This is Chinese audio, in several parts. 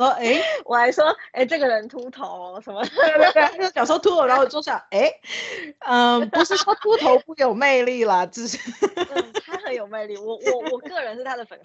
说，哎、欸，我还说，哎、欸，这个人秃头什么？对对对，就讲说秃头，然后我就想，哎、欸，嗯，不是说秃头不有魅力啦，只是、嗯、他很有魅力，我我我个人是他的粉丝。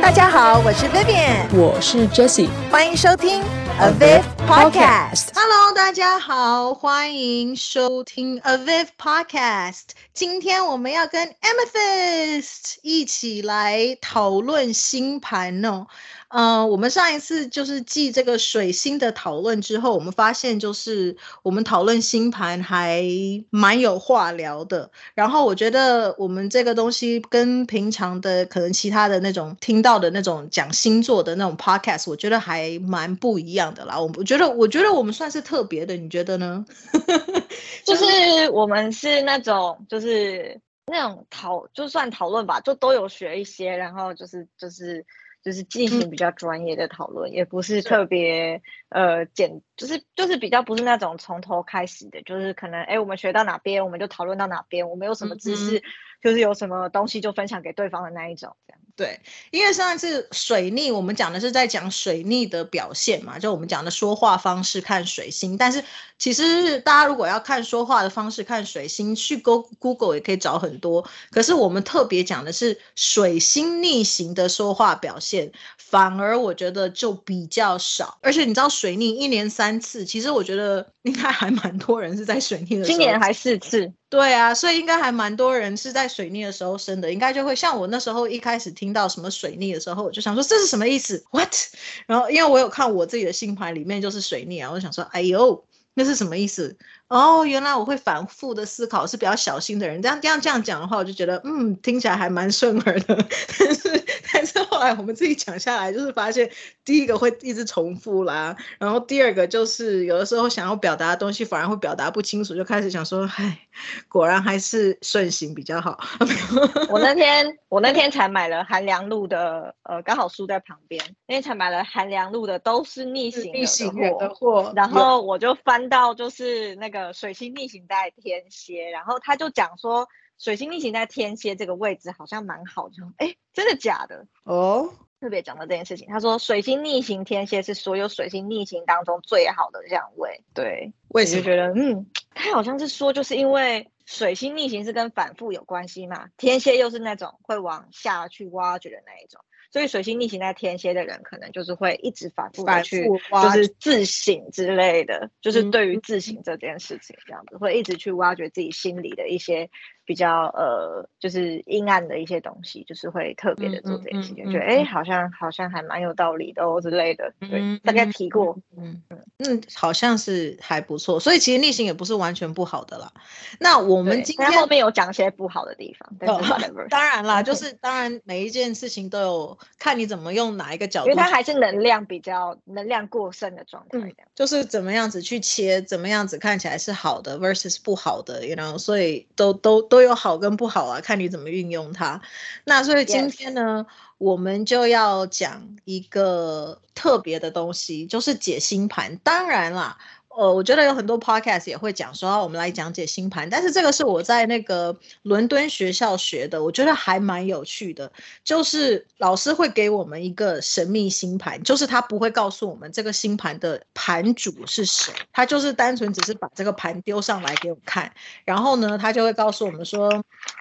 大家好，我是 Vivian，我是 Jessie，欢迎收听 Aviv Podcast。Hello，大家好，欢迎收听 Aviv Podcast。今天我们要跟 Amethyst 一起来讨论星盘哦。嗯、呃，我们上一次就是记这个水星的讨论之后，我们发现就是我们讨论星盘还蛮有话聊的。然后我觉得我们这个东西跟平常的可能其他的那种听到的那种讲星座的那种 podcast，我觉得还蛮不一样的啦。我我觉得我觉得我们算是特别的，你觉得呢？就是我们是那种就是那种讨就算讨论吧，就都有学一些，然后就是就是。就是进行比较专业的讨论，嗯、也不是特别呃简，就是就是比较不是那种从头开始的，就是可能哎，我们学到哪边，我们就讨论到哪边，我们有什么知识，嗯、就是有什么东西就分享给对方的那一种，这样。对，因为上一次水逆，我们讲的是在讲水逆的表现嘛，就我们讲的说话方式看水星，但是其实大家如果要看说话的方式看水星，去 Go Google 也可以找很多。可是我们特别讲的是水星逆行的说话表现，反而我觉得就比较少。而且你知道水逆一年三次，其实我觉得应该还蛮多人是在水逆的时候，今年还四次。对啊，所以应该还蛮多人是在水逆的时候生的，应该就会像我那时候一开始听到什么水逆的时候，我就想说这是什么意思？What？然后因为我有看我自己的星盘里面就是水逆啊，我就想说，哎呦，那是什么意思？哦，原来我会反复的思考，是比较小心的人。这样这样这样讲的话，我就觉得嗯，听起来还蛮顺耳的。但 是后来我们自己讲下来，就是发现第一个会一直重复啦，然后第二个就是有的时候想要表达的东西反而会表达不清楚，就开始想说，唉。果然还是顺行比较好。我那天我那天才买了韩良路的，呃，刚好书在旁边，那天才买了韩良路的，都是逆行的货。然后我就翻到就是那个水星逆行在天蝎，然后他就讲说水星逆行在天蝎这个位置好像蛮好，的哎，真的假的？哦。特别讲到这件事情，他说水星逆行天蝎是所有水星逆行当中最好的相位。对，我也是觉得，嗯，他好像是说，就是因为水星逆行是跟反复有关系嘛，天蝎又是那种会往下去挖掘的那一种。所以水星逆行在天蝎的人，可能就是会一直反复的去，就是自省之类的，就是对于自省这件事情，这样子会一直去挖掘自己心里的一些比较呃，就是阴暗的一些东西，就是会特别的做这件事情，觉得哎，好像好像还蛮有道理的哦之类的。对，大概提过，嗯嗯嗯，好像是还不错。所以其实逆行也不是完全不好的啦。那我们今天后面有讲一些不好的地方，但是当然啦，就是当然每一件事情都有。看你怎么用哪一个角度，因为它还是能量比较能量过剩的状态，就是怎么样子去切，怎么样子看起来是好的 versus 不好的，you know，所以都都都有好跟不好啊，看你怎么运用它。那所以今天呢.我们就要讲一个特别的东西，就是解星盘。当然啦。呃，我觉得有很多 podcast 也会讲说，我们来讲解星盘，但是这个是我在那个伦敦学校学的，我觉得还蛮有趣的。就是老师会给我们一个神秘星盘，就是他不会告诉我们这个星盘的盘主是谁，他就是单纯只是把这个盘丢上来给我们看，然后呢，他就会告诉我们说，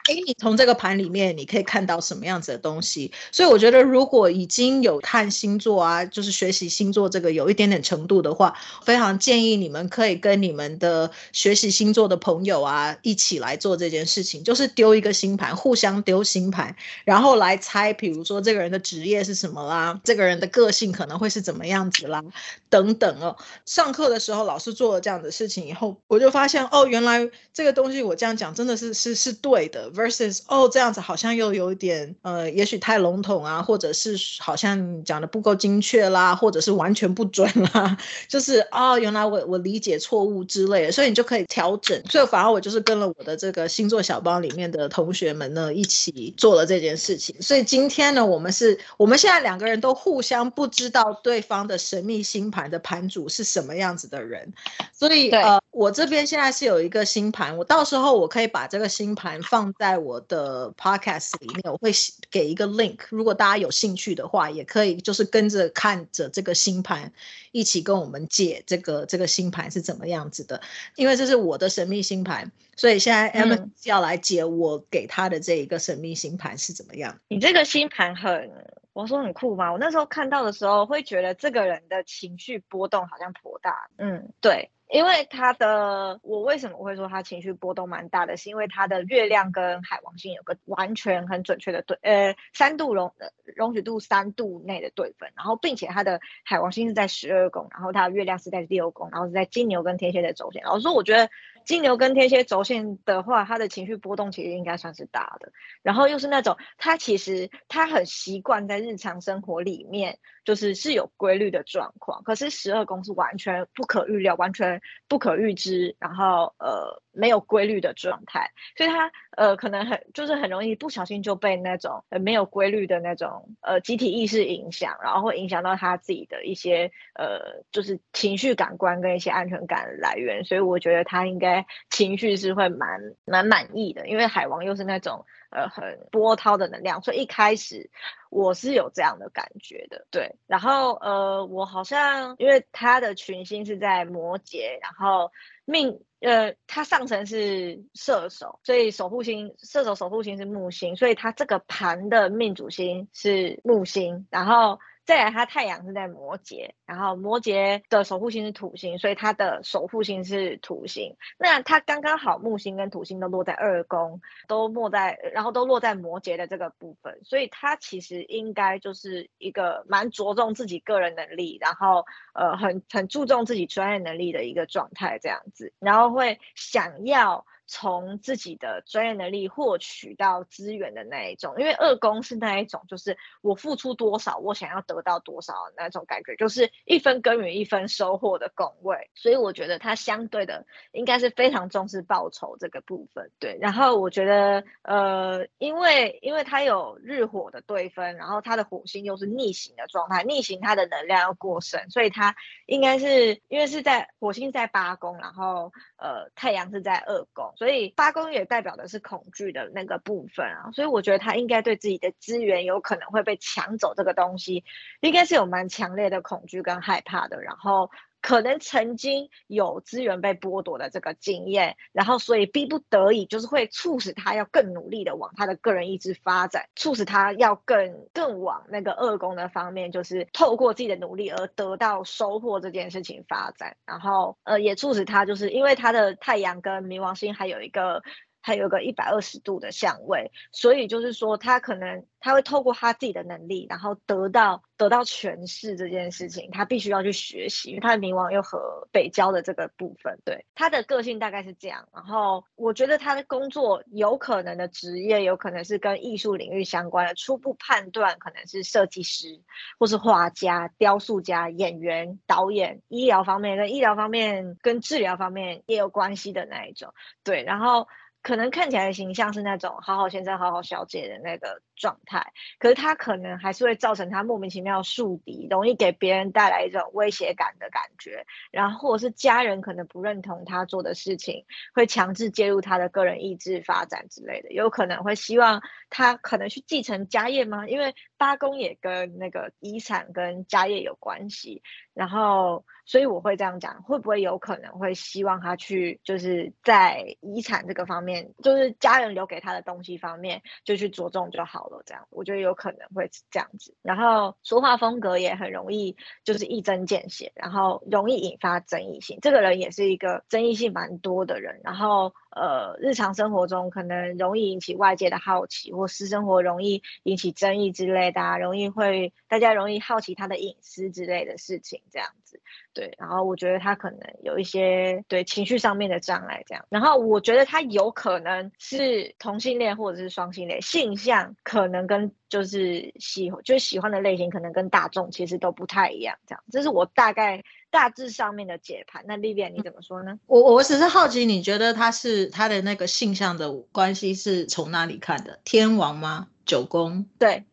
哎，你从这个盘里面你可以看到什么样子的东西。所以我觉得，如果已经有看星座啊，就是学习星座这个有一点点程度的话，非常建议你。你们可以跟你们的学习星座的朋友啊一起来做这件事情，就是丢一个星盘，互相丢星盘，然后来猜，比如说这个人的职业是什么啦，这个人的个性可能会是怎么样子啦，等等哦。上课的时候老师做了这样的事情以后，我就发现哦，原来这个东西我这样讲真的是是是对的，versus 哦这样子好像又有点呃，也许太笼统啊，或者是好像讲的不够精确啦，或者是完全不准啦，就是哦，原来我。我理解错误之类的，所以你就可以调整。所以反而我就是跟了我的这个星座小帮里面的同学们呢一起做了这件事情。所以今天呢，我们是我们现在两个人都互相不知道对方的神秘星盘的盘主是什么样子的人，所以呃，我这边现在是有一个星盘，我到时候我可以把这个星盘放在我的 podcast 里面，我会给一个 link，如果大家有兴趣的话，也可以就是跟着看着这个星盘。一起跟我们解这个这个星盘是怎么样子的，因为这是我的神秘星盘，所以现在 Emma 要来解我给他的这一个神秘星盘是怎么样。你这个星盘很，我说很酷吗？我那时候看到的时候会觉得这个人的情绪波动好像颇大。嗯，对。因为他的，我为什么会说他情绪波动蛮大的，是因为他的月亮跟海王星有个完全很准确的对，呃，三度容容许度三度内的对分，然后并且他的海王星是在十二宫，然后他的月亮是在六宫，然后是在金牛跟天蝎的轴线，然后说我觉得。金牛跟天蝎轴线的话，他的情绪波动其实应该算是大的。然后又是那种他其实他很习惯在日常生活里面，就是是有规律的状况。可是十二宫是完全不可预料、完全不可预知，然后呃没有规律的状态，所以他呃可能很就是很容易不小心就被那种呃没有规律的那种呃集体意识影响，然后会影响到他自己的一些呃就是情绪感官跟一些安全感来源。所以我觉得他应该。情绪是会蛮蛮满意的，因为海王又是那种呃很波涛的能量，所以一开始我是有这样的感觉的，对。然后呃，我好像因为他的群星是在摩羯，然后命呃他上层是射手，所以守护星射手守护星是木星，所以他这个盘的命主星是木星，然后。再来，他太阳是在摩羯，然后摩羯的守护星是土星，所以他的守护星是土星。那他刚刚好木星跟土星都落在二宫，都落在，然后都落在摩羯的这个部分，所以他其实应该就是一个蛮着重自己个人能力，然后呃很很注重自己专业能力的一个状态这样子，然后会想要。从自己的专业能力获取到资源的那一种，因为二宫是那一种，就是我付出多少，我想要得到多少那种感觉，就是一分耕耘一分收获的宫位，所以我觉得他相对的应该是非常重视报酬这个部分。对，然后我觉得，呃，因为因为他有日火的对分，然后他的火星又是逆行的状态，逆行他的能量要过剩，所以他应该是因为是在火星在八宫，然后呃太阳是在二宫。所以八宫也代表的是恐惧的那个部分啊，所以我觉得他应该对自己的资源有可能会被抢走这个东西，应该是有蛮强烈的恐惧跟害怕的，然后。可能曾经有资源被剥夺的这个经验，然后所以逼不得已，就是会促使他要更努力的往他的个人意志发展，促使他要更更往那个二宫的方面，就是透过自己的努力而得到收获这件事情发展，然后呃也促使他就是因为他的太阳跟冥王星还有一个。还有个一百二十度的相位，所以就是说，他可能他会透过他自己的能力，然后得到得到诠释这件事情，他必须要去学习，因为他的冥王又和北交的这个部分，对他的个性大概是这样。然后我觉得他的工作有可能的职业，有可能是跟艺术领域相关的，初步判断可能是设计师，或是画家、雕塑家、演员、导演、医疗方面跟医疗方面跟治疗方面也有关系的那一种，对，然后。可能看起来的形象是那种好好先生、好好小姐的那个状态，可是他可能还是会造成他莫名其妙树敌，容易给别人带来一种威胁感的感觉。然后或者是家人可能不认同他做的事情，会强制介入他的个人意志发展之类的，有可能会希望他可能去继承家业吗？因为八公也跟那个遗产跟家业有关系。然后，所以我会这样讲，会不会有可能会希望他去，就是在遗产这个方面，就是家人留给他的东西方面，就去着重就好了。这样，我觉得有可能会这样子。然后说话风格也很容易，就是一针见血，然后容易引发争议性。这个人也是一个争议性蛮多的人。然后。呃，日常生活中可能容易引起外界的好奇，或私生活容易引起争议之类的，啊，容易会大家容易好奇他的隐私之类的事情，这样子。对，然后我觉得他可能有一些对情绪上面的障碍，这样。然后我觉得他有可能是同性恋或者是双性恋，性向可能跟就是喜就是喜欢的类型可能跟大众其实都不太一样，这样，这是我大概大致上面的解盘。那 Vivian 你怎么说呢？我我只是好奇，你觉得他是他的那个性向的关系是从哪里看的？天王吗？九宫？对，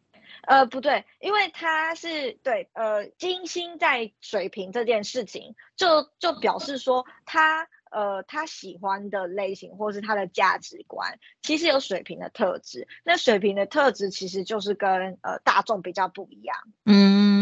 呃，不对，因为他是对，呃，金星在水瓶这件事情，就就表示说他。呃，他喜欢的类型或是他的价值观，其实有水瓶的特质。那水瓶的特质其实就是跟呃大众比较不一样，嗯，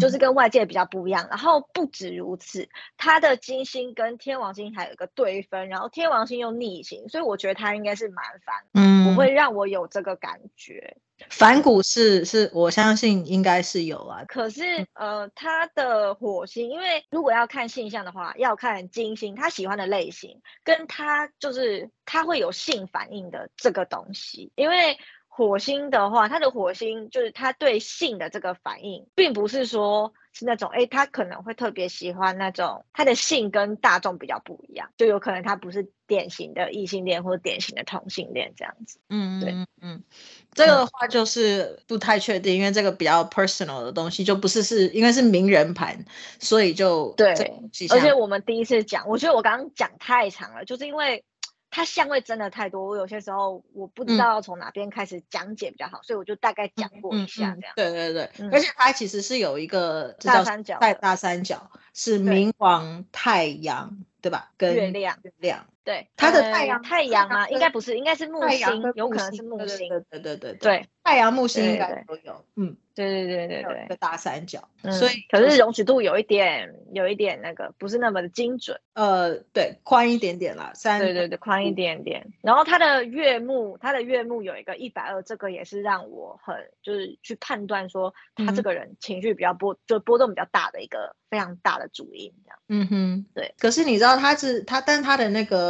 就是跟外界比较不一样。然后不止如此，他的金星跟天王星还有一个对分，然后天王星又逆行，所以我觉得他应该是蛮烦，嗯，不会让我有这个感觉。反骨是是，我相信应该是有啊。可是呃，他的火星，因为如果要看性向的话，要看金星，他喜欢的类型，跟他就是他会有性反应的这个东西。因为火星的话，他的火星就是他对性的这个反应，并不是说。是那种哎，他可能会特别喜欢那种他的性跟大众比较不一样，就有可能他不是典型的异性恋或者典型的同性恋这样子。嗯，对，嗯，这个的话就是不太确定，因为这个比较 personal 的东西，就不是是因为是名人盘，所以就对。而且我们第一次讲，我觉得我刚刚讲太长了，就是因为。它香味真的太多，我有些时候我不知道要从哪边开始讲解比较好，嗯、所以我就大概讲过一下这样。对对对，嗯、而且它其实是有一个大三角，在大三角是冥王太阳，对吧？跟月亮，月亮。对，它的太阳、嗯、太阳啊，应该不是，应该是木星，有可能是木星。对对对对对，太阳木星应该都有。嗯，对对对对对，个大三角，所以可是容许度有一点，有一点那个不是那么的精准。呃，对，宽一点点啦，三。对对对，宽一点点。然后他的月木，他的月木有一个一百二，这个也是让我很就是去判断说他这个人情绪比较波，就波动比较大的一个非常大的主因这样。嗯哼，对。可是你知道他是他，但他的那个。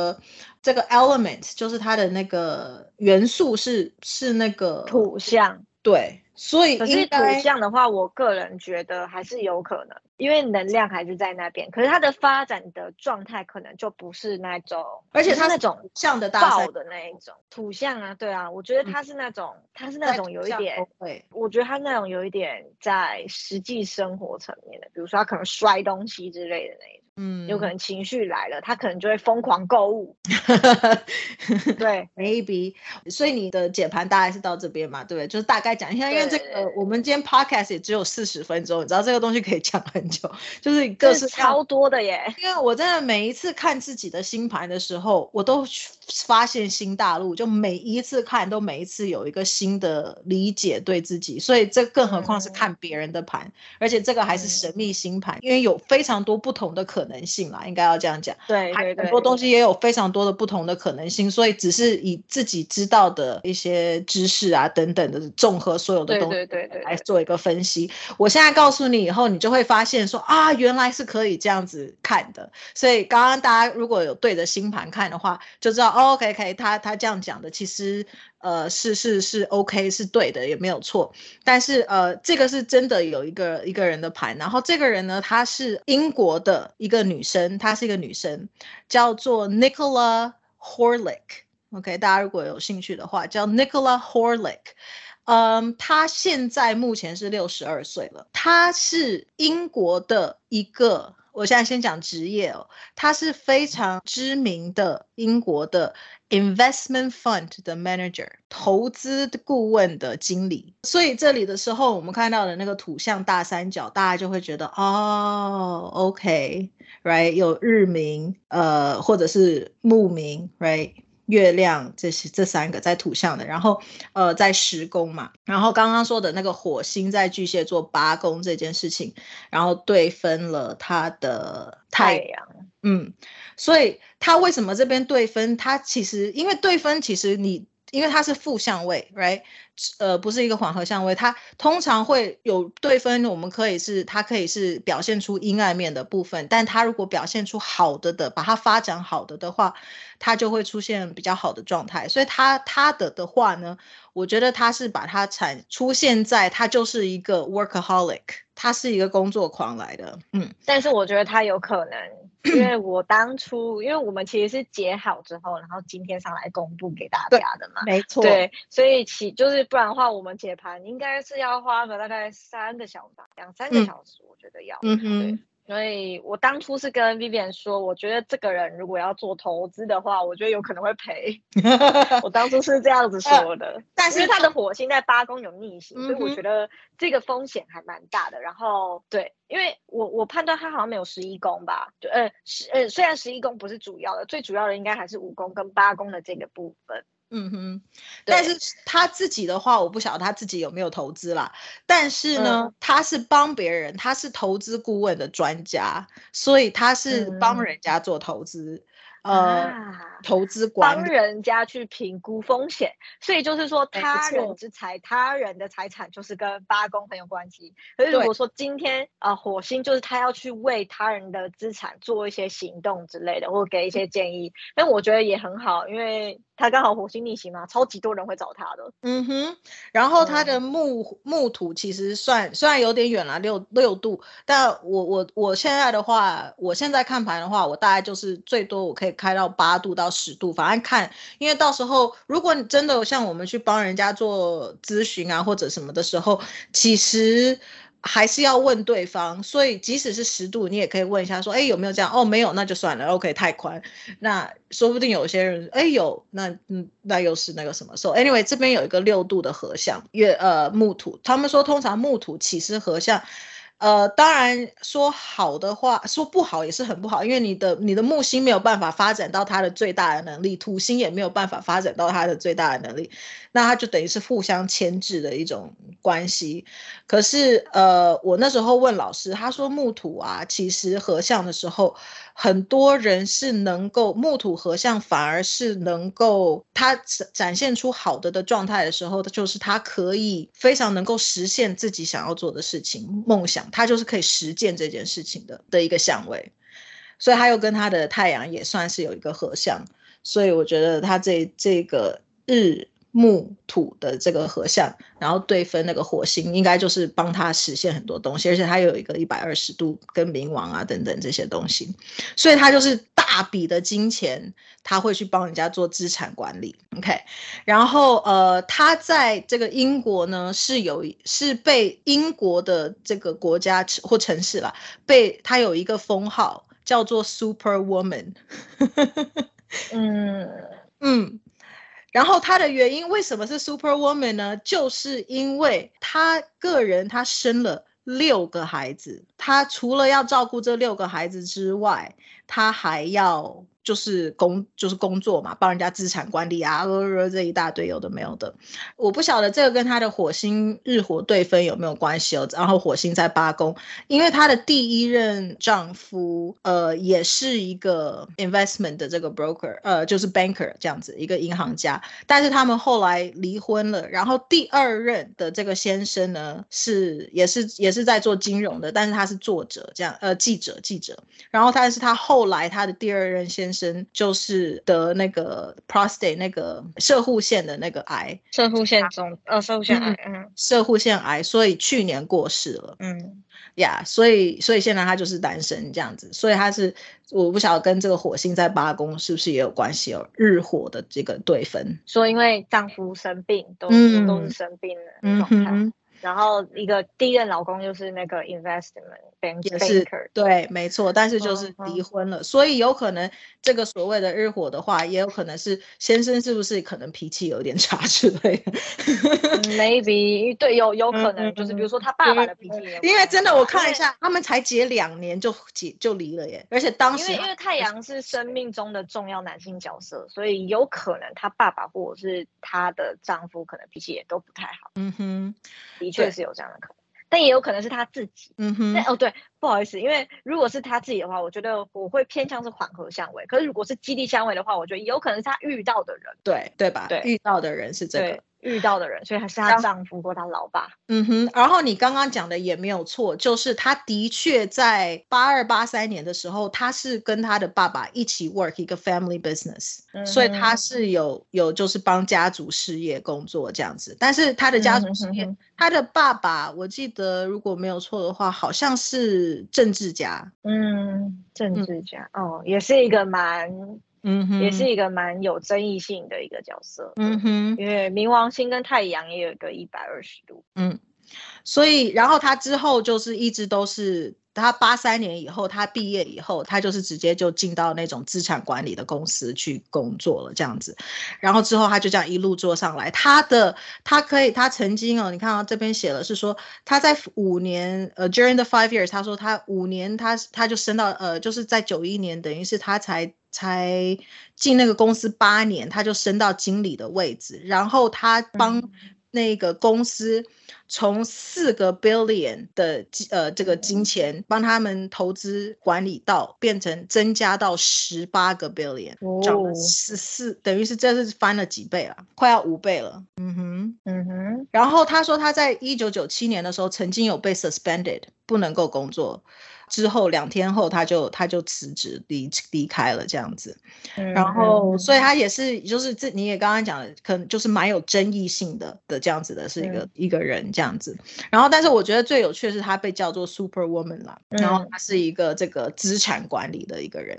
这个 element 就是它的那个元素是是那个土象，对，所以可是土象的话，我个人觉得还是有可能，因为能量还是在那边，可是它的发展的状态可能就不是那种，而且它那种像的大爆的那一种土象啊，对啊，我觉得它是那种，它、嗯、是那种有一点，对，我觉得它那种有一点在实际生活层面的，比如说它可能摔东西之类的那一种。嗯，有可能情绪来了，他可能就会疯狂购物。对，maybe。所以你的解盘大概是到这边嘛？对不对？就是大概讲一下，因为这个我们今天 podcast 也只有四十分钟，你知道这个东西可以讲很久，就是各是超多的耶。因为我真的每一次看自己的星盘的时候，我都发现新大陆，就每一次看都每一次有一个新的理解对自己。所以这更何况是看别人的盘，嗯、而且这个还是神秘星盘，嗯、因为有非常多不同的可能。可能性啦，应该要这样讲。对，对，对，很多东西也有非常多的不同的可能性，所以只是以自己知道的一些知识啊等等的综合所有的东西来做一个分析。我现在告诉你以后，你就会发现说啊，原来是可以这样子看的。所以刚刚大家如果有对着星盘看的话，就知道、哦、OK OK，他他这样讲的其实。呃，是是是，OK，是对的，也没有错。但是呃，这个是真的有一个一个人的牌，然后这个人呢，她是英国的一个女生，她是一个女生，叫做 Nicola Horlick。OK，大家如果有兴趣的话，叫 Nicola Horlick。嗯，她现在目前是六十二岁了，她是英国的一个。我现在先讲职业哦，他是非常知名的英国的 investment fund 的 manager，投资顾问的经理。所以这里的时候，我们看到的那个土象大三角，大家就会觉得哦，OK，right，有日名，呃，或者是木名，right。月亮这些这三个在土象的，然后呃在十宫嘛，然后刚刚说的那个火星在巨蟹座八宫这件事情，然后对分了他的太阳，嗯，所以他为什么这边对分？他其实因为对分，其实你因为它是负相位，right？呃，不是一个缓和相位，它通常会有对分。我们可以是它可以是表现出阴暗面的部分，但它如果表现出好的的，把它发展好的的话，它就会出现比较好的状态。所以它它的的话呢，我觉得他是把他产出现在他就是一个 workaholic，他是一个工作狂来的。嗯，但是我觉得他有可能。因为我当初，因为我们其实是解好之后，然后今天上来公布给大家的嘛，没错，对，所以其就是就是不然的话，我们解盘应该是要花个大概三个小时，两三个小时，我觉得要。嗯哼。所以我当初是跟 Vivian 说，我觉得这个人如果要做投资的话，我觉得有可能会赔。我当初是这样子说的，呃、但是他的火星在八宫有逆行，嗯、所以我觉得这个风险还蛮大的。然后对，因为我我判断他好像没有十一宫吧，就呃十呃虽然十一宫不是主要的，最主要的应该还是五宫跟八宫的这个部分。嗯哼，但是他自己的话，我不晓得他自己有没有投资啦。但是呢，嗯、他是帮别人，他是投资顾问的专家，所以他是帮人家做投资。嗯呃，啊、投资管帮人家去评估风险，所以就是说他人之财，他人的财产就是跟八宫很有关系。可是如果说今天啊、呃，火星就是他要去为他人的资产做一些行动之类的，或给一些建议，但我觉得也很好，因为他刚好火星逆行嘛，超级多人会找他的。嗯哼，然后他的木、嗯、木土其实算虽然有点远了，六六度，但我我我现在的话，我现在看盘的话，我大概就是最多我可以。开到八度到十度，反正看，因为到时候如果你真的像我们去帮人家做咨询啊或者什么的时候，其实还是要问对方。所以即使是十度，你也可以问一下说，哎，有没有这样？哦，没有，那就算了。OK，太宽，那说不定有些人，哎，有，那嗯，那又是那个什么时候 anyway，这边有一个六度的合相，月呃木土，他们说通常木土其实合相。呃，当然说好的话，说不好也是很不好，因为你的你的木星没有办法发展到它的最大的能力，土星也没有办法发展到它的最大的能力，那它就等于是互相牵制的一种关系。可是，呃，我那时候问老师，他说木土啊，其实合相的时候。很多人是能够木土合相，反而是能够他展现出好的的状态的时候，就是他可以非常能够实现自己想要做的事情、梦想，他就是可以实践这件事情的的一个相位，所以他又跟他的太阳也算是有一个合相，所以我觉得他这这个日。木土的这个合相，然后对分那个火星，应该就是帮他实现很多东西，而且他有一个一百二十度跟冥王啊等等这些东西，所以他就是大笔的金钱，他会去帮人家做资产管理。OK，然后呃，他在这个英国呢是有是被英国的这个国家或城市啦，被他有一个封号叫做 Super Woman。嗯 嗯。然后他的原因为什么是 Super Woman 呢？就是因为他个人他生了六个孩子，他除了要照顾这六个孩子之外，他还要。就是工就是工作嘛，帮人家资产管理啊，呃，这一大堆有的没有的，我不晓得这个跟他的火星日火对分有没有关系哦。然后火星在八宫，因为他的第一任丈夫呃也是一个 investment 的这个 broker，呃就是 banker 这样子一个银行家，但是他们后来离婚了。然后第二任的这个先生呢是也是也是在做金融的，但是他是作者这样呃记者记者。然后但是他后来他的第二任先生。生就是得那个 prostate 那个射护腺的那个癌，射护腺中呃射护腺癌，嗯，摄护腺癌，所以去年过世了，嗯，呀，yeah, 所以所以现在他就是单身这样子，所以他是我不晓得跟这个火星在八宫是不是也有关系哦，日火的这个对分，说因为丈夫生病，都、嗯、都是生病的状态。嗯然后一个第一任老公就是那个 investment 也是对，没错，但是就是离婚了，嗯、所以有可能这个所谓的日火的话，也有可能是先生是不是可能脾气有点差之类的？Maybe 对，有有可能就是比如说他爸爸的脾气，因为真的我看一下，他们才结两年就结就离了耶，而且当时因为因为太阳是生命中的重要男性角色，所以有可能他爸爸或者是他的丈夫可能脾气也都不太好。嗯哼。的确是有这样的可能，对但也有可能是他自己。嗯哼。哦，对，不好意思，因为如果是他自己的话，我觉得我会偏向是缓和相位。可是如果是基地相位的话，我觉得有可能是他遇到的人。对，对吧？对，遇到的人是这个。遇到的人，所以还是她丈夫或她老爸。嗯哼，然后你刚刚讲的也没有错，就是她的确在八二八三年的时候，她是跟她的爸爸一起 work 一个 family business，嗯，所以她是有有就是帮家族事业工作这样子。但是她的家族事业，她、嗯、的爸爸我记得如果没有错的话，好像是政治家。嗯，政治家、嗯、哦，也是一个蛮。嗯哼，也是一个蛮有争议性的一个角色，嗯哼，因为冥王星跟太阳也有一个一百二十度，嗯，所以然后他之后就是一直都是。他八三年以后，他毕业以后，他就是直接就进到那种资产管理的公司去工作了，这样子。然后之后他就这样一路做上来。他的他可以，他曾经哦，你看到这边写了是说他在五年呃，during the five years，他说他五年他他就升到呃，就是在九一年，等于是他才才进那个公司八年，他就升到经理的位置。然后他帮那个公司。从四个 billion 的呃这个金钱帮他们投资管理到变成增加到十八个 billion，涨了十四，等于是这是翻了几倍了，快要五倍了。嗯哼，嗯哼。然后他说他在一九九七年的时候曾经有被 suspended，不能够工作。之后两天后，他就他就辞职离离开了这样子，然后所以他。也是就是这你也刚刚讲的，可能就是蛮有争议性的的这样子的是一个、嗯、一个人这样子，然后但是我觉得最有趣的是他被叫做 Super Woman 啦，然后他是一个这个资产管理的一个人。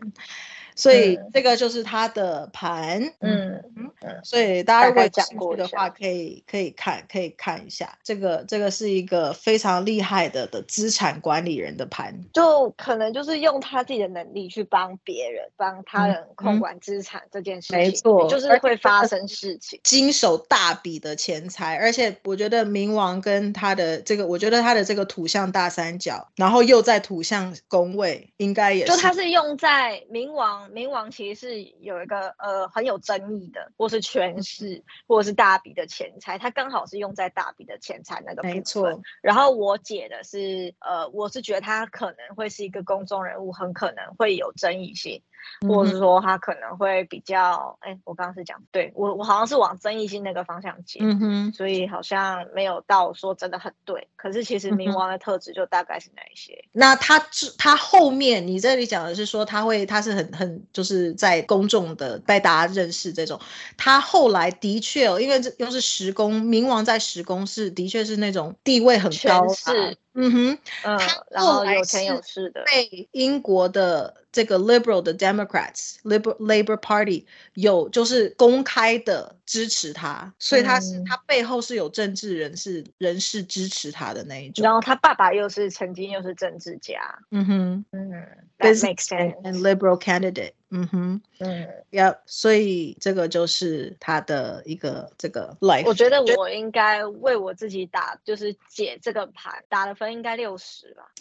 所以这个就是他的盘，嗯嗯，所以大家如果讲过的话，可以可以看可以看一下，这个这个是一个非常厉害的的资产管理人的盘，就可能就是用他自己的能力去帮别人帮他人控管资产这件事情，没错，就是会发生事情，经手大笔的钱财，而且我觉得冥王跟他的这个，我觉得他的这个土象大三角，然后又在土象宫位，应该也是，就他是用在冥王。冥王其实是有一个呃很有争议的，或是权势，或者是大笔的钱财，它刚好是用在大笔的钱财那个部分。没错。然后我解的是，呃，我是觉得他可能会是一个公众人物，很可能会有争议性。或者是说他可能会比较，哎、嗯，我刚刚是讲，对，我我好像是往争议性那个方向接，嗯哼，所以好像没有到说真的很对。可是其实冥王的特质就大概是哪一些？嗯、那他他后面你这里讲的是说他会他是很很就是在公众的被大家认识这种，他后来的确哦，因为这又是十宫，冥王在十宫是的确是那种地位很高，是。嗯哼，嗯，然后有钱有势的，被英国的这个 liberal 的 Democrats，Liberal Labour Party 有就是公开的支持他，所以他是、嗯、他背后是有政治人士人士支持他的那一种。然后他爸爸又是曾经又是政治家，嗯哼，嗯，That makes sense。And liberal candidate。嗯哼，嗯，要，所以这个就是他的一个这个 life。我觉得我应该为我自己打，就是解这个盘，打的分应该六十吧。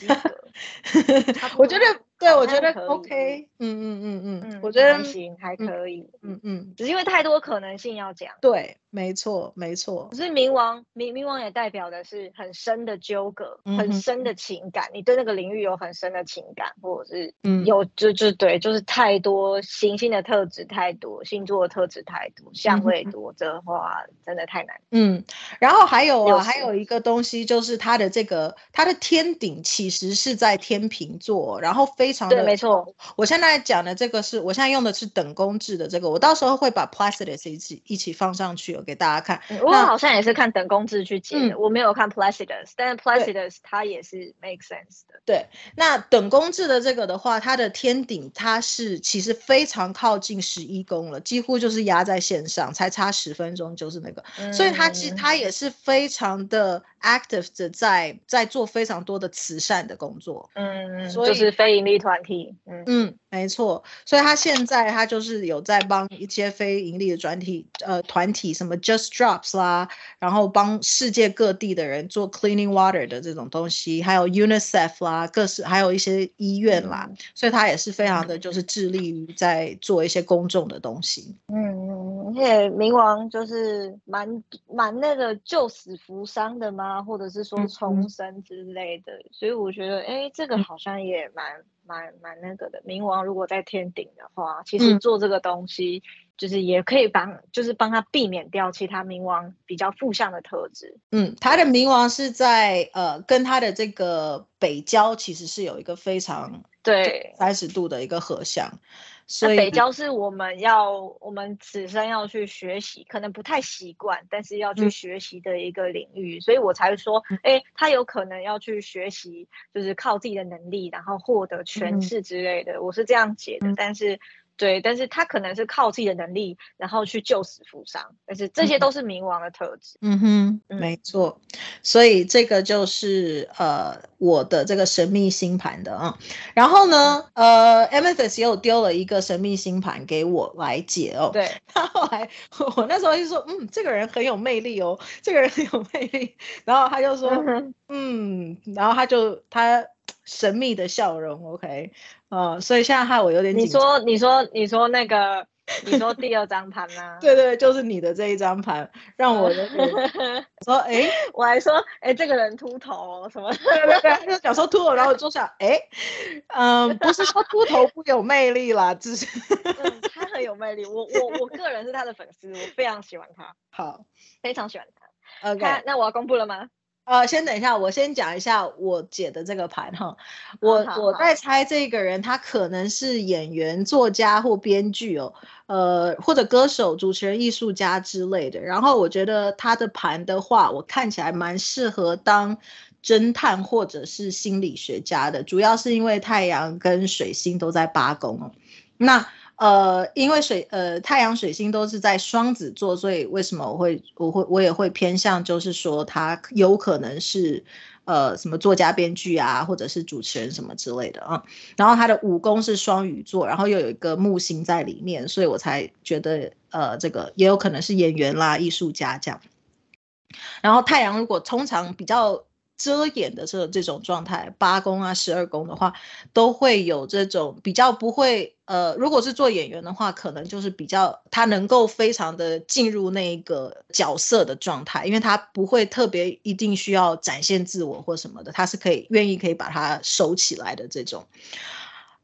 我觉得。对，我觉得 OK，嗯嗯嗯嗯，嗯，我觉得还行，还可以，嗯嗯，只是因为太多可能性要讲。对，没错，没错。可是冥王，冥冥王也代表的是很深的纠葛，嗯、很深的情感。你对那个领域有很深的情感，或者是有，嗯、就就对，就是太多行星的特质太多，星座的特质太多，相位多的话，嗯，真的太难。嗯，然后还有啊，还有一个东西就是它的这个它的天顶其实是在天秤座，然后非。常的对，没错。我现在讲的这个是我现在用的是等宫制的这个，我到时候会把 Placidus 一起一起放上去，我给大家看。我好像也是看等宫制去解的，嗯，我没有看 Placidus，但是 Placidus 它也是 make sense 的。对，那等宫制的这个的话，它的天顶它是其实非常靠近十一宫了，几乎就是压在线上，才差十分钟就是那个，嗯，所以它其实它也是非常的 active 的在在做非常多的慈善的工作。嗯，所以就是非盈利。团体，嗯嗯，没错，所以他现在他就是有在帮一些非盈利的专体，呃，团体什么 Just Drops 啦，然后帮世界各地的人做 cleaning water 的这种东西，还有 UNICEF 啦，各式还有一些医院啦，嗯、所以他也是非常的就是致力于在做一些公众的东西。嗯嗯，而且冥王就是蛮蛮那个救死扶伤的吗？或者是说重生之类的，嗯、所以我觉得，哎，这个好像也蛮。蛮蛮那个的，冥王如果在天顶的话，其实做这个东西就是也可以帮，嗯、就是帮他避免掉其他冥王比较负向的特质。嗯，他的冥王是在呃跟他的这个北交其实是有一个非常对三十度的一个合相。所以北交是我们要我们此生要去学习，可能不太习惯，但是要去学习的一个领域，嗯、所以我才说，哎、欸，他有可能要去学习，就是靠自己的能力，然后获得权势之类的，嗯、我是这样解的。嗯、但是对，但是他可能是靠自己的能力，然后去救死扶伤，但是这些都是冥王的特质。嗯哼，嗯没错。所以这个就是呃我的这个神秘星盘的啊。然后呢，呃，Amethyst 又丢了一个神秘星盘给我来解哦。对。他后来我那时候就说，嗯，这个人很有魅力哦，这个人很有魅力。然后他就说，嗯，嗯，然后他就他。神秘的笑容，OK，呃，所以现在害我有点紧张。你说，你说，你说那个，你说第二张盘啊？对对，就是你的这一张盘，让我有点 说，哎、欸，我还说，哎、欸，这个人秃头什么？对对对，就讲说秃头，然后我就想，哎、欸，嗯，不是说秃头不有魅力啦，只是、嗯、他很有魅力。我我我个人是他的粉丝，我非常喜欢他，好，非常喜欢他。OK，那我要公布了吗？呃，先等一下，我先讲一下我解的这个盘哈。我我在猜这个人，他可能是演员、作家或编剧哦，呃，或者歌手、主持人、艺术家之类的。然后我觉得他的盘的话，我看起来蛮适合当侦探或者是心理学家的，主要是因为太阳跟水星都在八宫哦。那呃，因为水呃太阳水星都是在双子座，所以为什么我会我会我也会偏向，就是说他有可能是呃什么作家编剧啊，或者是主持人什么之类的啊。然后他的五宫是双鱼座，然后又有一个木星在里面，所以我才觉得呃这个也有可能是演员啦、艺术家这样。然后太阳如果通常比较。遮掩的这这种状态，八宫啊、十二宫的话，都会有这种比较不会呃，如果是做演员的话，可能就是比较他能够非常的进入那个角色的状态，因为他不会特别一定需要展现自我或什么的，他是可以愿意可以把它收起来的这种。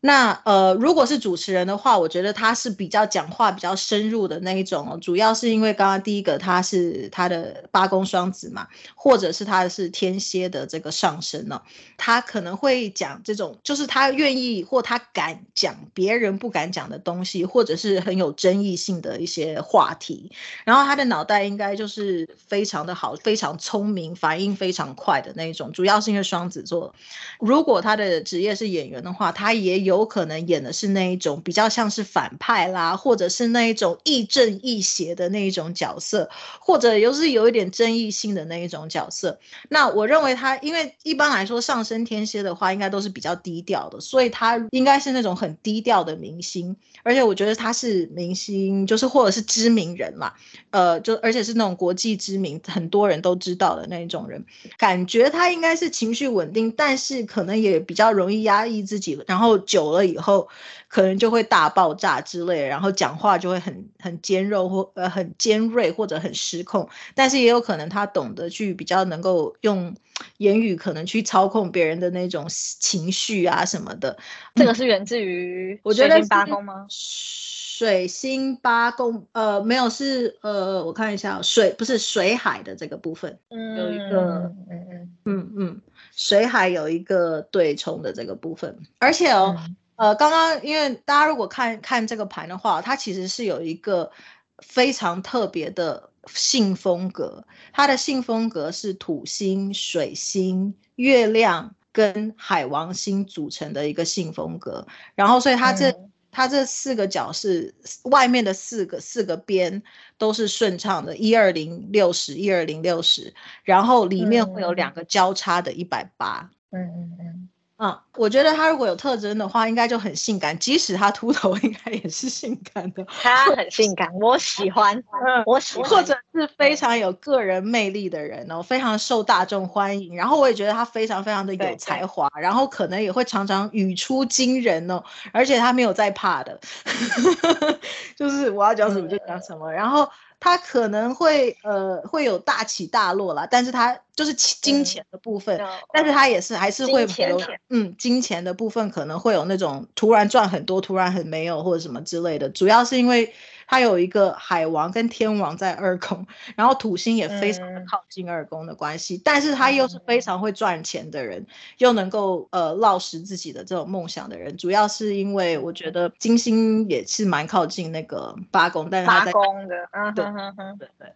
那呃，如果是主持人的话，我觉得他是比较讲话比较深入的那一种哦。主要是因为刚刚第一个他是他的八宫双子嘛，或者是他是天蝎的这个上升呢，他可能会讲这种，就是他愿意或他敢讲别人不敢讲的东西，或者是很有争议性的一些话题。然后他的脑袋应该就是非常的好，非常聪明，反应非常快的那一种。主要是因为双子座，如果他的职业是演员的话，他也有。有可能演的是那一种比较像是反派啦，或者是那一种亦正亦邪的那一种角色，或者又是有一点争议性的那一种角色。那我认为他，因为一般来说上升天蝎的话，应该都是比较低调的，所以他应该是那种很低调的明星。而且我觉得他是明星，就是或者是知名人嘛，呃，就而且是那种国际知名，很多人都知道的那一种人，感觉他应该是情绪稳定，但是可能也比较容易压抑自己，然后久了以后，可能就会大爆炸之类，然后讲话就会很很尖锐或呃很尖锐或者很失控，但是也有可能他懂得去比较能够用言语可能去操控别人的那种情绪啊什么的。这个是源自于我觉得八宫吗？水星八宫呃没有是呃我看一下水不是水海的这个部分，嗯，有一个嗯嗯嗯嗯水海有一个对冲的这个部分，而且哦。嗯。呃，刚刚因为大家如果看看这个盘的话，它其实是有一个非常特别的性风格，它的性风格是土星、水星、月亮跟海王星组成的一个性风格，然后所以它这、嗯、它这四个角是外面的四个四个边都是顺畅的，一二零六十，一二零六十，然后里面会有两个交叉的一百八，嗯嗯嗯。嗯，我觉得他如果有特征的话，应该就很性感。即使他秃头，应该也是性感的。他很性感，我喜欢，我喜欢。或者是非常有个人魅力的人哦，非常受大众欢迎。然后我也觉得他非常非常的有才华，然后可能也会常常语出惊人哦。而且他没有在怕的，就是我要讲什么就讲什么。然后。他可能会呃会有大起大落啦，但是他就是金钱的部分，嗯、但是他也是还是会有钱嗯金钱的部分可能会有那种突然赚很多，突然很没有或者什么之类的，主要是因为。他有一个海王跟天王在二宫，然后土星也非常的靠近二宫的关系，嗯、但是他又是非常会赚钱的人，嗯、又能够呃落实自己的这种梦想的人，主要是因为我觉得金星也是蛮靠近那个八宫，但是他在八宫的，对对对。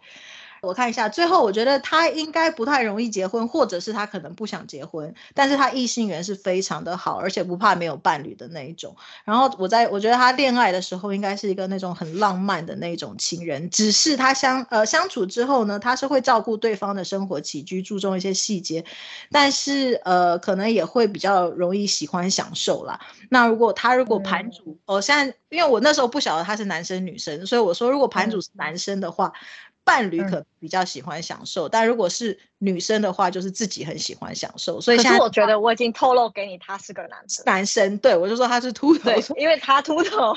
我看一下，最后我觉得他应该不太容易结婚，或者是他可能不想结婚，但是他异性缘是非常的好，而且不怕没有伴侣的那一种。然后我在我觉得他恋爱的时候应该是一个那种很浪漫的那种情人，只是他相呃相处之后呢，他是会照顾对方的生活起居，注重一些细节，但是呃可能也会比较容易喜欢享受啦。那如果他如果盘主，我、嗯哦、现在因为我那时候不晓得他是男生女生，所以我说如果盘主是男生的话。嗯伴侣可比较喜欢享受，嗯，但如果是女生的话，就是自己很喜欢享受。所以现在我觉得我已经透露给你，他是个男生。男生，对，我就说他是秃头，因为他秃头。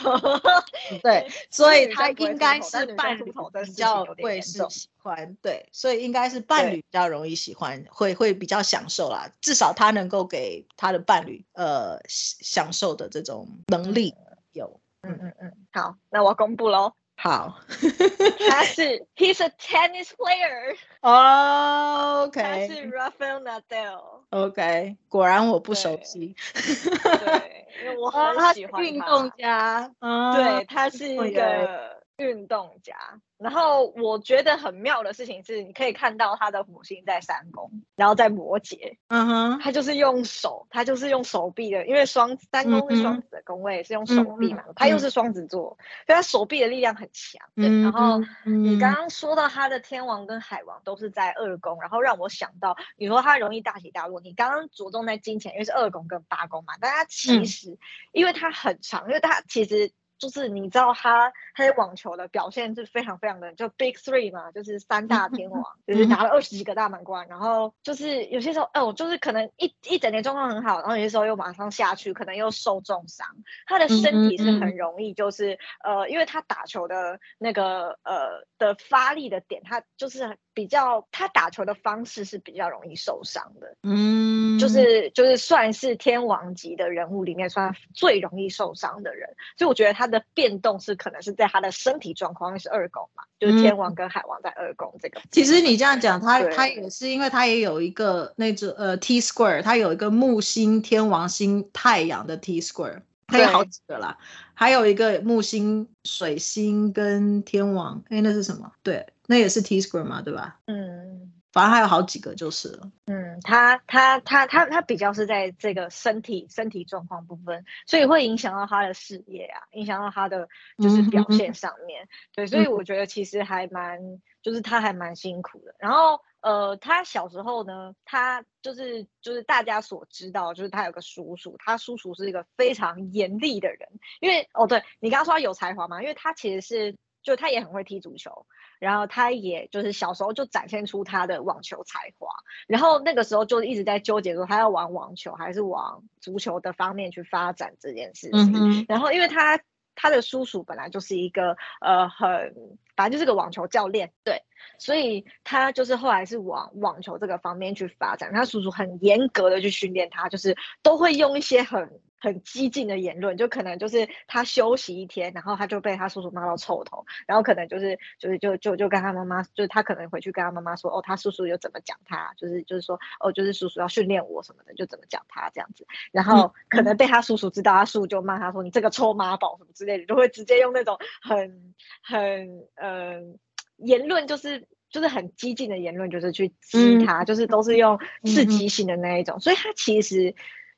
对，所以他应该是伴侣比较会是喜欢，对，所以应该是伴侣比较容易喜欢，会会比较享受啦。至少他能够给他的伴侣呃享受的这种能力有。嗯嗯嗯，好，那我公布喽。好，他是 He's a tennis player。Oh, OK，他是 Rafael Nadal。OK，果然我不熟悉。对，对因为我很喜欢他。运动家。对，他是一个运动家。然后我觉得很妙的事情是，你可以看到他的火星在三宫，然后在摩羯，嗯哼，他就是用手，他就是用手臂的，因为双三宫是双子的宫位，嗯、是用手臂嘛，他、嗯、又是双子座，所以他手臂的力量很强。对，嗯、然后你刚刚说到他的天王跟海王都是在二宫，然后让我想到，你说他容易大起大落，你刚刚着重在金钱，因为是二宫跟八宫嘛，但他其实、嗯、因为他很长，因为他其实。就是你知道他他在网球的表现是非常非常的就 Big Three 嘛，就是三大天王，就是拿了二十几个大满贯，然后就是有些时候哦，就是可能一一整年状况很好，然后有些时候又马上下去，可能又受重伤，他的身体是很容易就是呃，因为他打球的那个呃的发力的点，他就是比较他打球的方式是比较容易受伤的，嗯，就是就是算是天王级的人物里面算最容易受伤的人，所以我觉得他。的变动是可能是在他的身体状况，因为是二宫嘛，就是天王跟海王在二宫这个。其实你这样讲，他他也是因为他也有一个那种呃 T square，他有一个木星、天王星、太阳的 T square，他有好几个啦，还有一个木星、水星跟天王，哎，那是什么？对，那也是 T square 嘛，对吧？嗯。反正还有好几个就是了。嗯，他他他他他比较是在这个身体身体状况部分，所以会影响到他的事业啊，影响到他的就是表现上面。嗯、对，所以我觉得其实还蛮、嗯，就是他还蛮辛苦的。然后呃，他小时候呢，他就是就是大家所知道，就是他有个叔叔，他叔叔是一个非常严厉的人。因为哦，对你刚刚说他有才华嘛，因为他其实是就他也很会踢足球。然后他也就是小时候就展现出他的网球才华，然后那个时候就一直在纠结说他要玩网球还是往足球的方面去发展这件事情。嗯、然后因为他他的叔叔本来就是一个呃很反正就是个网球教练，对，所以他就是后来是往网球这个方面去发展。他叔叔很严格的去训练他，就是都会用一些很。很激进的言论，就可能就是他休息一天，然后他就被他叔叔骂到臭头，然后可能就是就是就就就跟他妈妈，就是他可能回去跟他妈妈说，哦，他叔叔又怎么讲他，就是就是说，哦，就是叔叔要训练我什么的，就怎么讲他这样子，然后可能被他叔叔知道，他叔叔就骂他说，你这个臭妈宝什么之类的，就会直接用那种很很呃言论，就是就是很激进的言论，就是去激他，就是都是用刺激性的那一种，所以他其实。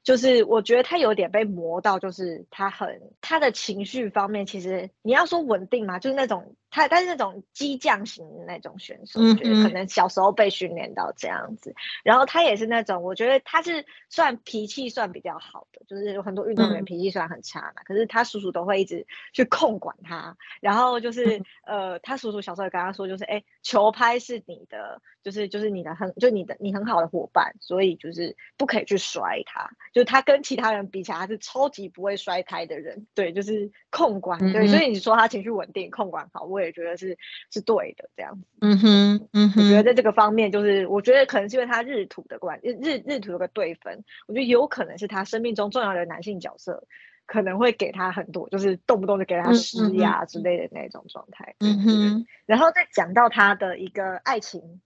就是我觉得他有点被磨到，就是他很他的情绪方面，其实你要说稳定嘛，就是那种。他他是那种激将型的那种选手，我觉得可能小时候被训练到这样子，然后他也是那种，我觉得他是算脾气算比较好的，就是有很多运动员脾气算很差嘛，可是他叔叔都会一直去控管他，然后就是呃，他叔叔小时候也跟他说，就是哎，球拍是你的，就是就是你的很就你的你很好的伙伴，所以就是不可以去摔他，就是他跟其他人比起来，他是超级不会摔拍的人，对，就是控管，对，所以你说他情绪稳定，控管好，我也。也觉得是是对的，这样子。嗯哼，嗯哼，我觉得在这个方面，就是我觉得可能是因为他日土的关日日日土有个对分，我觉得有可能是他生命中重要的男性角色可能会给他很多，就是动不动就给他施压之类的那种状态。嗯哼，然后再讲到他的一个爱情，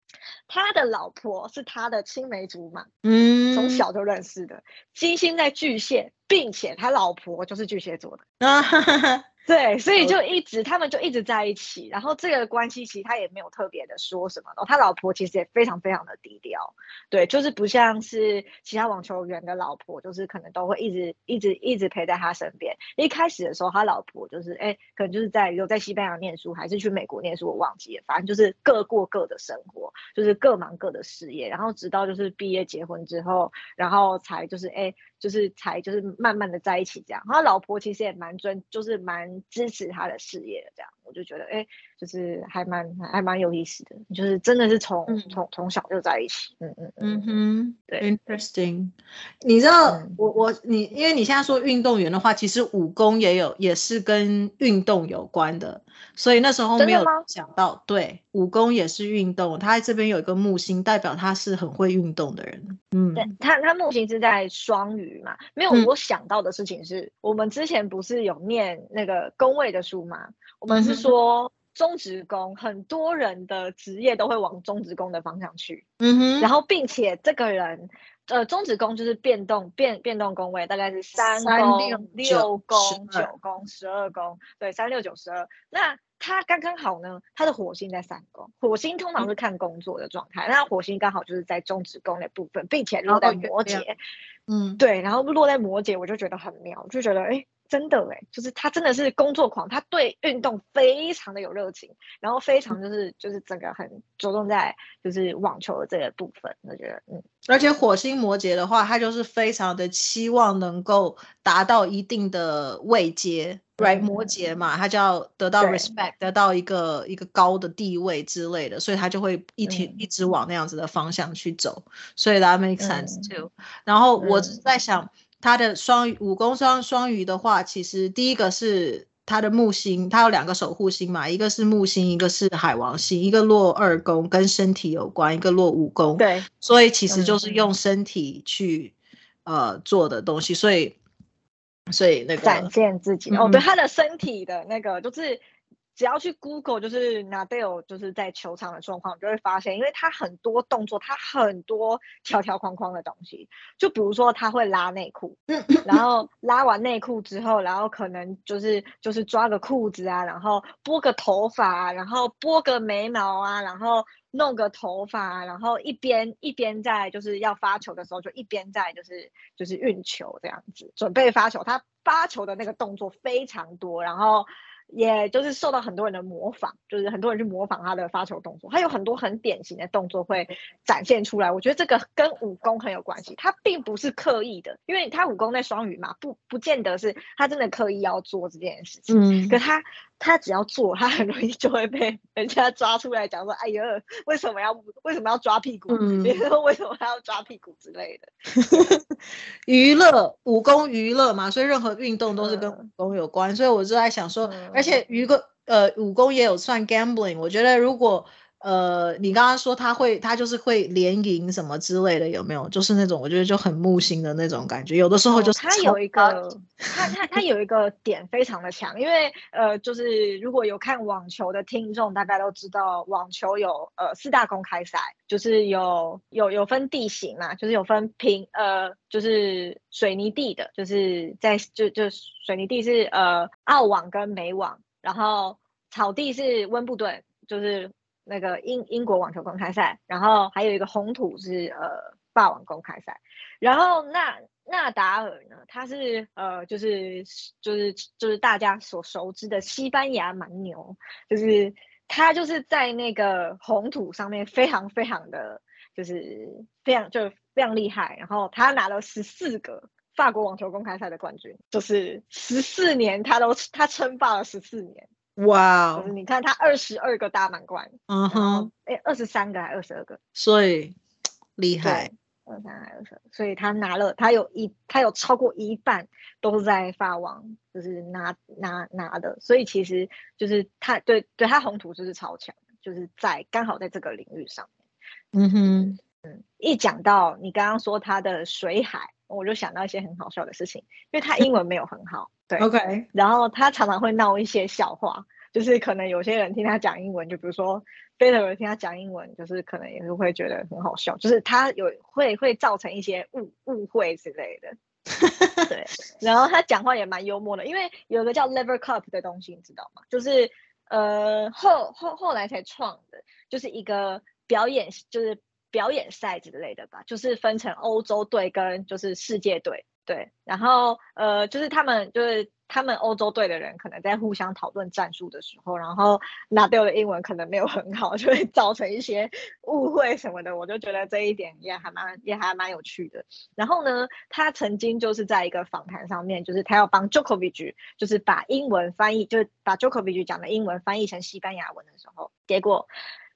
他的老婆是他的青梅竹马，嗯，从小就认识的，金星在巨蟹，并且他老婆就是巨蟹座的。啊哈哈。对，所以就一直他们就一直在一起，然后这个关系其实他也没有特别的说什么，然后他老婆其实也非常非常的低调，对，就是不像是其他网球员的老婆，就是可能都会一直一直一直陪在他身边。一开始的时候，他老婆就是哎，可能就是在有在西班牙念书，还是去美国念书，我忘记了，反正就是各过各的生活，就是各忙各的事业，然后直到就是毕业结婚之后，然后才就是哎。就是才就是慢慢的在一起这样，他老婆其实也蛮尊，就是蛮支持他的事业的这样，我就觉得哎、欸，就是还蛮还蛮有意思的，就是真的是从从从小就在一起，嗯嗯嗯哼，对，interesting。你知道、嗯、我我你，因为你现在说运动员的话，其实武功也有也是跟运动有关的，所以那时候没有想到，对，武功也是运动，他在这边有一个木星，代表他是很会运动的人，嗯，对他他木星是在双鱼。嘛，没有我想到的事情是、嗯、我们之前不是有念那个宫位的书吗？我们是说中职工，很多人的职业都会往中职工的方向去。嗯哼，然后并且这个人，呃，中职工就是变动变变动工位，大概是三宫、六宫、九宫、十二宫，对，三六九十二。那他刚刚好呢，他的火星在三宫，火星通常是看工作的状态，嗯、那火星刚好就是在中职工的部分，并且落在摩羯。哦嗯，对，然后落在摩羯，我就觉得很妙，就觉得哎，真的哎，就是他真的是工作狂，他对运动非常的有热情，然后非常就是、嗯、就是整个很着重在就是网球的这个部分，我觉得嗯，而且火星摩羯的话，他就是非常的期望能够达到一定的位阶。Right，摩羯嘛，他就要得到 respect，得到一个一个高的地位之类的，所以他就会一直一直往那样子的方向去走，所以 that makes sense too。然后我只是在想，他的双鱼武功双双鱼的话，其实第一个是他的木星，他有两个守护星嘛，一个是木星，一个是海王星，一个落二宫跟身体有关，一个落五宫，对，所以其实就是用身体去呃做的东西，所以。所以那个展现自己、嗯、哦，对他的身体的那个，就是只要去 Google，就是 Nadal 就是在球场的状况，就会发现，因为他很多动作，他很多条条框框的东西，就比如说他会拉内裤，然后拉完内裤之后，然后可能就是就是抓个裤子啊，然后拨个头发啊，然后拨个眉毛啊，然后。弄个头发，然后一边一边在就是要发球的时候，就一边在就是就是运球这样子，准备发球。他发球的那个动作非常多，然后。也就是受到很多人的模仿，就是很多人去模仿他的发球动作，他有很多很典型的动作会展现出来。我觉得这个跟武功很有关系，他并不是刻意的，因为他武功在双语嘛，不不见得是他真的刻意要做这件事情。嗯，可他他只要做，他很容易就会被人家抓出来讲说：“哎呀，为什么要为什么要抓屁股？别人说为什么还要抓屁股之类的。娱”乐武功娱乐嘛，所以任何运动都是跟武功有关，嗯、所以我就在想说。嗯而且娱乐呃武功也有算 gambling，我觉得如果呃你刚刚说他会他就是会连赢什么之类的有没有？就是那种我觉得就很木星的那种感觉，有的时候就是、哦、他有一个他他他有一个点非常的强，因为呃就是如果有看网球的听众大概都知道网球有呃四大公开赛，就是有有有分地形嘛，就是有分平呃就是水泥地的，就是在就就水泥地是呃澳网跟美网，然后草地是温布顿，就是那个英英国网球公开赛，然后还有一个红土是呃霸王公开赛，然后那纳达尔呢，他是呃就是就是就是大家所熟知的西班牙蛮牛，就是他就是在那个红土上面非常非常的就是非常就非常厉害，然后他拿了十四个。法国网球公开赛的冠军，就是十四年，他都他称霸了十四年。哇 Wow！你看他二十二个大满贯，嗯哼，哎，二十三个还二十二个，所以厉害。二十三还二十二，所以他拿了，他有一，他有超过一半都是在法网，就是拿拿拿的。所以其实就是他对对他宏图就是超强，就是在刚好在这个领域上面。嗯哼，嗯，一讲到你刚刚说他的水海。我就想到一些很好笑的事情，因为他英文没有很好，对，OK，然后他常常会闹一些笑话，就是可能有些人听他讲英文，就比如说贝特尔听他讲英文，就是可能也是会觉得很好笑，就是他有会会造成一些误误会之类的，对，然后他讲话也蛮幽默的，因为有个叫 Lever Cup 的东西，你知道吗？就是呃后后后来才创的，就是一个表演，就是表演赛之类的吧，就是分成欧洲队跟就是世界队。对，然后呃，就是他们就是他们欧洲队的人可能在互相讨论战术的时候，然后拿掉的英文可能没有很好，就会造成一些误会什么的。我就觉得这一点也还蛮也还蛮有趣的。然后呢，他曾经就是在一个访谈上面，就是他要帮 Jokovic，就是把英文翻译，就是把 Jokovic 讲的英文翻译成西班牙文的时候，结果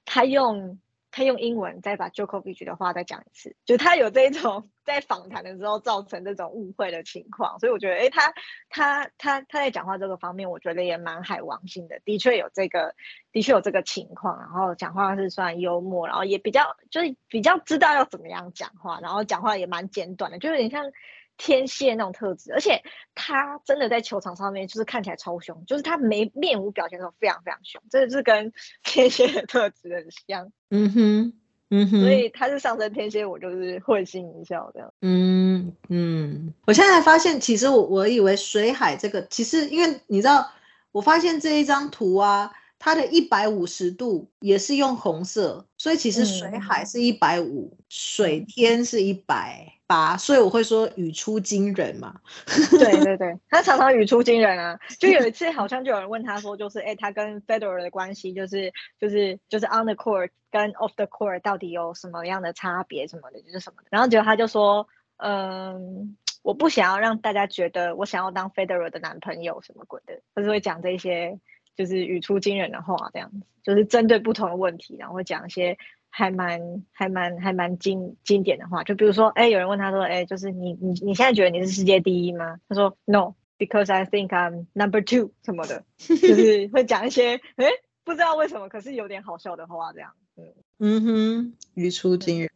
他用。他用英文再把 Jokovic 的话再讲一次，就他有这种在访谈的时候造成这种误会的情况，所以我觉得，哎，他他他他在讲话这个方面，我觉得也蛮海王星的，的确有这个，的确有这个情况，然后讲话是算幽默，然后也比较就是比较知道要怎么样讲话，然后讲话也蛮简短的，就有点像。天蝎那种特质，而且他真的在球场上面就是看起来超凶，就是他没面无表情的时候非常非常凶，这是跟 天蝎的特质很像。嗯哼，嗯哼，所以他是上升天蝎，我就是会心一笑这样。嗯嗯，我现在发现，其实我我以为水海这个，其实因为你知道，我发现这一张图啊。它的一百五十度也是用红色，所以其实水海是一百五，水天是一百八，所以我会说语出惊人嘛。对对对，他常常语出惊人啊。就有一次好像就有人问他说，就是哎，他跟 Federer 的关系，就是就是就是 on the court 跟 off the court 到底有什么样的差别什么的，就是什么的。然后结果他就说，嗯，我不想要让大家觉得我想要当 Federer 的男朋友什么鬼的，他是会讲这些。就是语出惊人的话，这样子，就是针对不同的问题，然后会讲一些还蛮、还蛮、还蛮经经典的话。就比如说，哎，有人问他说，哎，就是你、你、你现在觉得你是世界第一吗？他说，No，because I think I'm number two 什么的，就是会讲一些，哎，不知道为什么，可是有点好笑的话，这样。嗯嗯哼，语出惊人，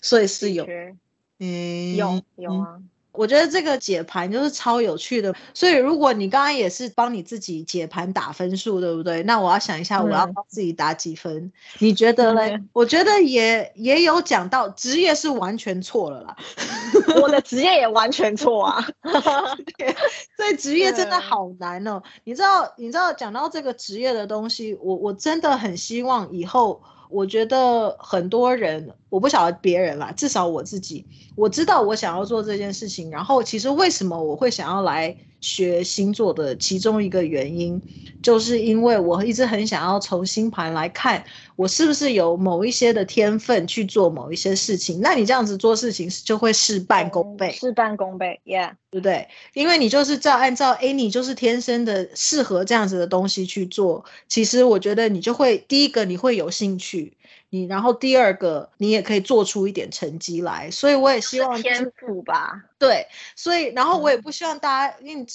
所以是有，嗯，有有啊。我觉得这个解盘就是超有趣的，所以如果你刚刚也是帮你自己解盘打分数，对不对？那我要想一下，我要帮自己打几分？嗯、你觉得嘞？嗯、我觉得也也有讲到职业是完全错了啦，我的职业也完全错啊，所以职业真的好难哦。你知道，你知道讲到这个职业的东西，我我真的很希望以后。我觉得很多人，我不晓得别人啦，至少我自己，我知道我想要做这件事情。然后，其实为什么我会想要来学星座的其中一个原因，就是因为我一直很想要从星盘来看。我是不是有某一些的天分去做某一些事情？那你这样子做事情就会事半功倍，事半功倍，Yeah，对不对？因为你就是照按照，哎，你就是天生的适合这样子的东西去做。其实我觉得你就会第一个你会有兴趣，你然后第二个你也可以做出一点成绩来。所以我也希望天赋吧。对，所以然后我也不希望大家，因为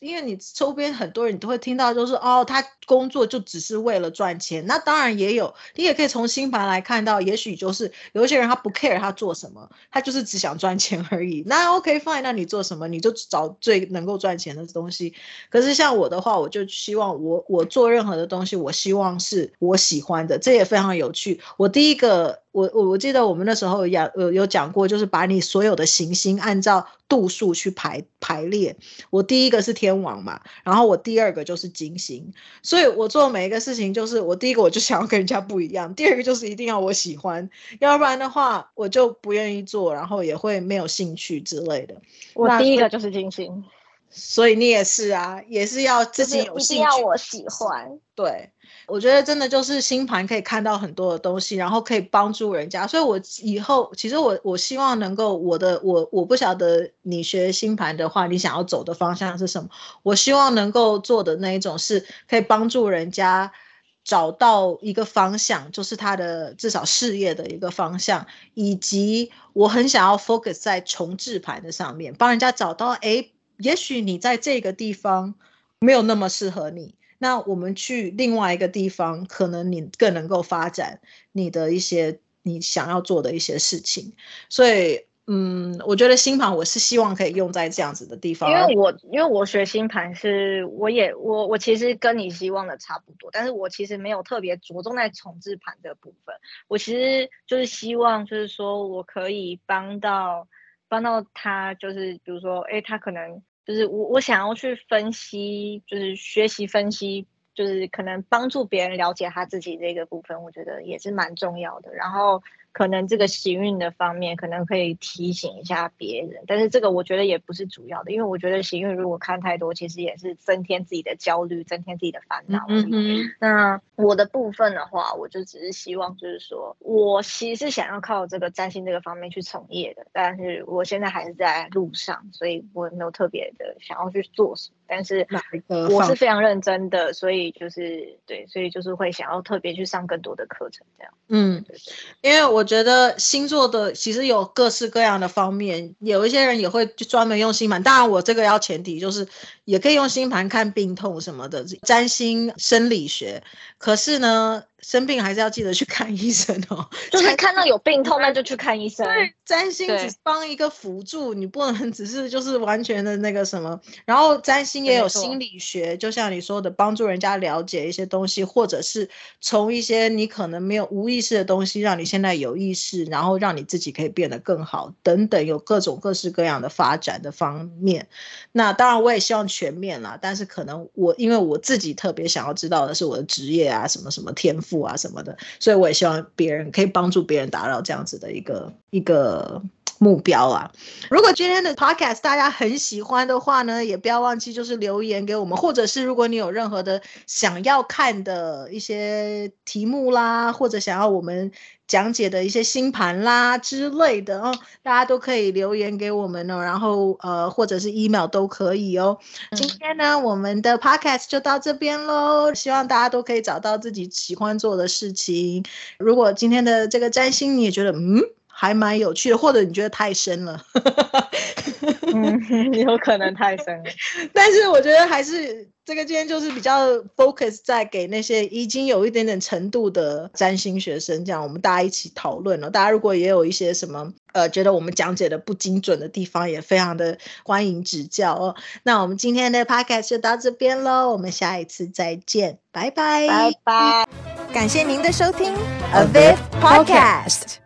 因为你周边很多人，你都会听到，就是哦，他工作就只是为了赚钱。那当然也有，你也可以从星盘来看到，也许就是有一些人他不 care 他做什么，他就是只想赚钱而已。那 OK fine，那你做什么，你就找最能够赚钱的东西。可是像我的话，我就希望我我做任何的东西，我希望是我喜欢的，这也非常有趣。我第一个。我我我记得我们那时候有有有讲过，就是把你所有的行星按照度数去排排列。我第一个是天王嘛，然后我第二个就是金星。所以我做每一个事情，就是我第一个我就想要跟人家不一样，第二个就是一定要我喜欢，要不然的话我就不愿意做，然后也会没有兴趣之类的。我第一个就是金星，所以你也是啊，也是要自己有兴趣，一定要我喜欢，对。我觉得真的就是星盘可以看到很多的东西，然后可以帮助人家。所以，我以后其实我我希望能够我的我我不晓得你学星盘的话，你想要走的方向是什么？我希望能够做的那一种是可以帮助人家找到一个方向，就是他的至少事业的一个方向，以及我很想要 focus 在重置盘的上面，帮人家找到，诶，也许你在这个地方没有那么适合你。那我们去另外一个地方，可能你更能够发展你的一些你想要做的一些事情。所以，嗯，我觉得星盘我是希望可以用在这样子的地方。因为我因为我学星盘是，我也我我其实跟你希望的差不多，但是我其实没有特别着重在重置盘的部分。我其实就是希望，就是说我可以帮到帮到他，就是比如说，哎，他可能。就是我我想要去分析，就是学习分析。就是可能帮助别人了解他自己这个部分，我觉得也是蛮重要的。然后。可能这个行运的方面，可能可以提醒一下别人，但是这个我觉得也不是主要的，因为我觉得行运如果看太多，其实也是增添自己的焦虑，增添自己的烦恼。嗯嗯。那我的部分的话，我就只是希望，就是说我其实是想要靠这个占星这个方面去从业的，但是我现在还是在路上，所以我没有特别的想要去做什么。但是我是非常认真的，所以就是对，所以就是会想要特别去上更多的课程，这样。嗯，因为我。我觉得星座的其实有各式各样的方面，有一些人也会专门用星盘。当然，我这个要前提就是也可以用星盘看病痛什么的，占星生理学。可是呢，生病还是要记得去看医生哦。就是看到有病痛，那就去看医生。对，占星只是帮一个辅助，你不能只是就是完全的那个什么。然后占星也有心理学，就像你说的，帮助人家了解一些东西，或者是从一些你可能没有无意识的东西，让你现在有意识，然后让你自己可以变得更好，等等，有各种各式各样的发展的方面。那当然，我也希望全面啦，但是可能我因为我自己特别想要知道的是我的职业啊，什么什么天赋。啊什么的，所以我也希望别人可以帮助别人达到这样子的一个一个目标啊。如果今天的 podcast 大家很喜欢的话呢，也不要忘记就是留言给我们，或者是如果你有任何的想要看的一些题目啦，或者想要我们。讲解的一些星盘啦之类的哦，大家都可以留言给我们哦，然后呃或者是 email 都可以哦。今天呢，我们的 podcast 就到这边喽，希望大家都可以找到自己喜欢做的事情。如果今天的这个占星你也觉得嗯还蛮有趣的，或者你觉得太深了，嗯，有可能太深了，但是我觉得还是。这个今天就是比较 focus 在给那些已经有一点点程度的占星学生，这样我们大家一起讨论了。大家如果也有一些什么呃觉得我们讲解的不精准的地方，也非常的欢迎指教哦。那我们今天的 podcast 就到这边喽，我们下一次再见，拜拜，拜拜，感谢您的收听，A Viv Podcast。